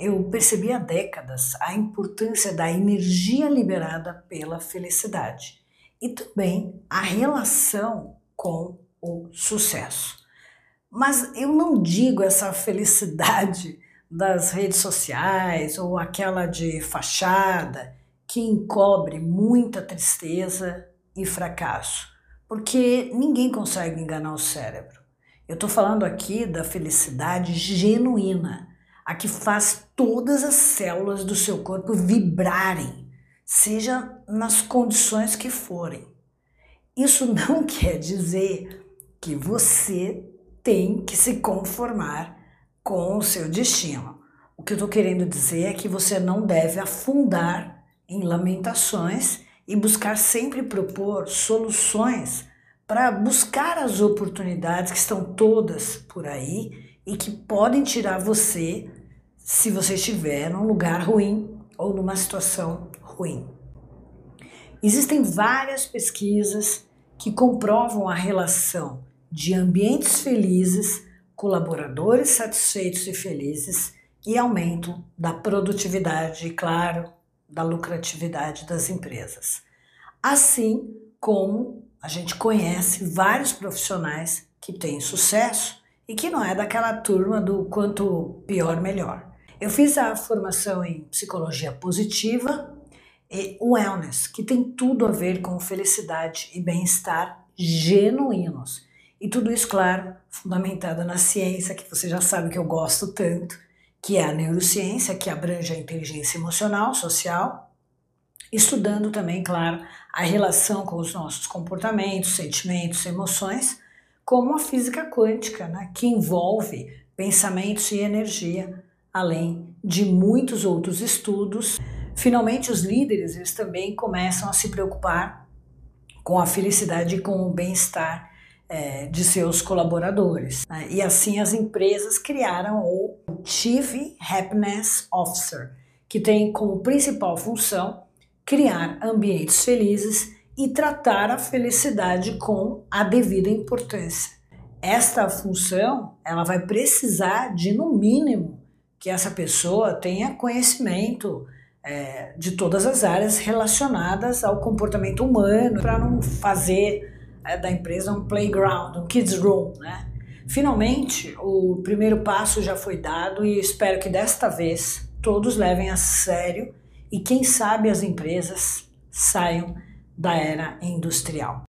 eu percebi há décadas a importância da energia liberada pela felicidade e também a relação com o sucesso. Mas eu não digo essa felicidade das redes sociais ou aquela de fachada que encobre muita tristeza e fracasso, porque ninguém consegue enganar o cérebro. Eu estou falando aqui da felicidade genuína, a que faz todas as células do seu corpo vibrarem, seja nas condições que forem. Isso não quer dizer que você tem que se conformar com o seu destino. O que eu estou querendo dizer é que você não deve afundar em lamentações e buscar sempre propor soluções para buscar as oportunidades que estão todas por aí e que podem tirar você se você estiver num lugar ruim ou numa situação ruim. Existem várias pesquisas que comprovam a relação de ambientes felizes, colaboradores satisfeitos e felizes e aumento da produtividade e, claro, da lucratividade das empresas. Assim como a gente conhece vários profissionais que têm sucesso e que não é daquela turma do quanto pior, melhor. Eu fiz a formação em psicologia positiva e wellness, que tem tudo a ver com felicidade e bem-estar genuínos. E tudo isso, claro, fundamentado na ciência, que você já sabe que eu gosto tanto, que é a neurociência, que abrange a inteligência emocional, social, estudando também, claro, a relação com os nossos comportamentos, sentimentos, emoções, como a física quântica, né, que envolve pensamentos e energia, além de muitos outros estudos. Finalmente, os líderes eles também começam a se preocupar com a felicidade e com o bem-estar é, de seus colaboradores. Né? E assim as empresas criaram o Chief Happiness Officer, que tem como principal função criar ambientes felizes e tratar a felicidade com a devida importância. Esta função, ela vai precisar de no mínimo que essa pessoa tenha conhecimento é, de todas as áreas relacionadas ao comportamento humano para não fazer é, da empresa um playground, um kids room, né? Finalmente, o primeiro passo já foi dado e espero que desta vez todos levem a sério e quem sabe as empresas saiam da era industrial.